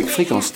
Avec Fréquence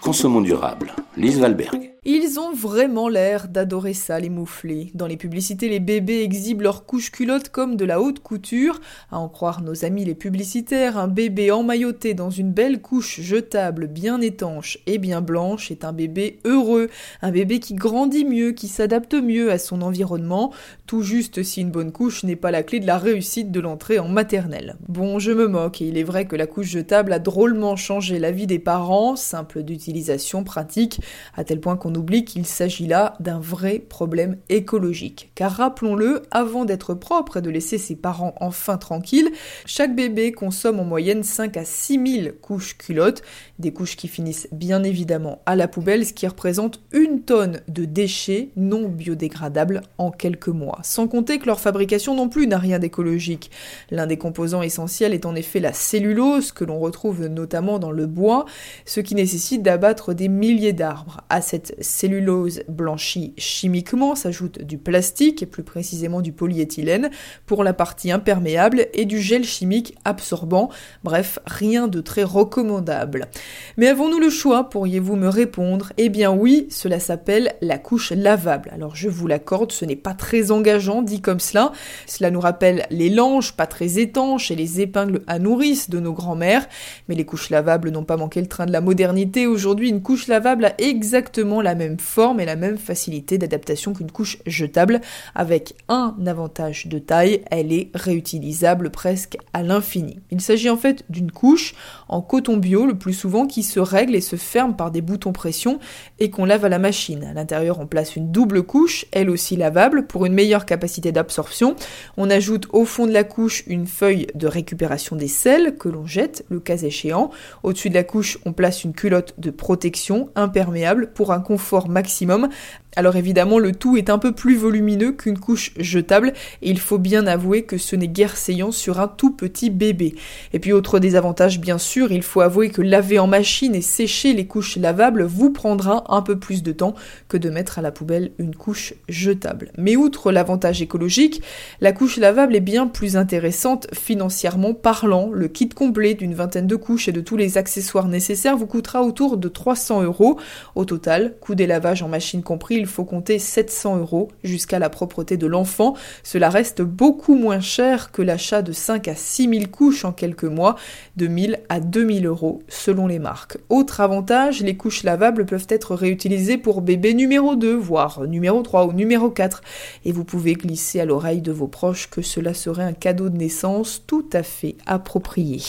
consommons durable. Lise Valberg. Ils ont vraiment l'air d'adorer ça, les mouflés. Dans les publicités, les bébés exhibent leurs couches culottes comme de la haute couture. À en croire nos amis les publicitaires, un bébé emmailloté dans une belle couche jetable, bien étanche et bien blanche est un bébé heureux. Un bébé qui grandit mieux, qui s'adapte mieux à son environnement, tout juste si une bonne couche n'est pas la clé de la réussite de l'entrée en maternelle. Bon, je me moque, et il est vrai que la couche jetable a drôlement changé la vie des parents, simple d'utilisation pratique, à tel point qu'on oublie qu'il s'agit là d'un vrai problème écologique. Car rappelons-le, avant d'être propre et de laisser ses parents enfin tranquilles, chaque bébé consomme en moyenne 5 à 6 000 couches culottes, des couches qui finissent bien évidemment à la poubelle, ce qui représente une tonne de déchets non biodégradables en quelques mois. Sans compter que leur fabrication non plus n'a rien d'écologique. L'un des composants essentiels est en effet la cellulose, que l'on retrouve notamment dans le bois, ce qui nécessite d'abattre des milliers d'arbres. À cette cellulose blanchie chimiquement s'ajoute du plastique, et plus précisément du polyéthylène, pour la partie imperméable, et du gel chimique absorbant. Bref, rien de très recommandable. Mais avons-nous le choix, pourriez-vous me répondre? Eh bien oui, cela s'appelle la couche lavable. Alors je vous l'accorde, ce n'est pas très engageant dit comme cela. Cela nous rappelle les langes pas très étanches et les épingles à nourrice de nos grands-mères. Mais les couches lavables n'ont pas manqué le train de la modernité. Aujourd'hui, une couche lavable a exactement la même forme et la même facilité d'adaptation qu'une couche jetable, avec un avantage de taille, elle est réutilisable presque à l'infini. Il s'agit en fait d'une couche en coton bio le plus souvent qui se règle et se ferme par des boutons pression et qu'on lave à la machine. À l'intérieur, on place une double couche, elle aussi lavable, pour une meilleure capacité d'absorption. On ajoute au fond de la couche une feuille de récupération des sels que l'on jette, le cas échéant. Au-dessus de la couche, on place une culotte de protection imperméable pour un confort maximum alors évidemment, le tout est un peu plus volumineux qu'une couche jetable, et il faut bien avouer que ce n'est guère saillant sur un tout petit bébé. Et puis autre désavantage bien sûr, il faut avouer que laver en machine et sécher les couches lavables vous prendra un peu plus de temps que de mettre à la poubelle une couche jetable. Mais outre l'avantage écologique, la couche lavable est bien plus intéressante financièrement parlant. Le kit complet d'une vingtaine de couches et de tous les accessoires nécessaires vous coûtera autour de 300 euros. Au total, coût des lavages en machine compris, il faut compter 700 euros jusqu'à la propreté de l'enfant. Cela reste beaucoup moins cher que l'achat de 5 à 6 000 couches en quelques mois, de 1000 à 2000 euros selon les marques. Autre avantage, les couches lavables peuvent être réutilisées pour bébé numéro 2, voire numéro 3 ou numéro 4. Et vous pouvez glisser à l'oreille de vos proches que cela serait un cadeau de naissance tout à fait approprié.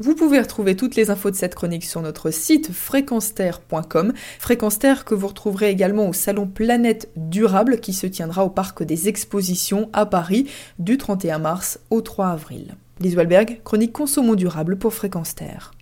Vous pouvez retrouver toutes les infos de cette chronique sur notre site fréquenceterre.com. Fréquence que vous retrouverez également au salon Planète Durable qui se tiendra au Parc des Expositions à Paris du 31 mars au 3 avril. Lise Walberg, chronique Consommons durable pour Fréquence Terre.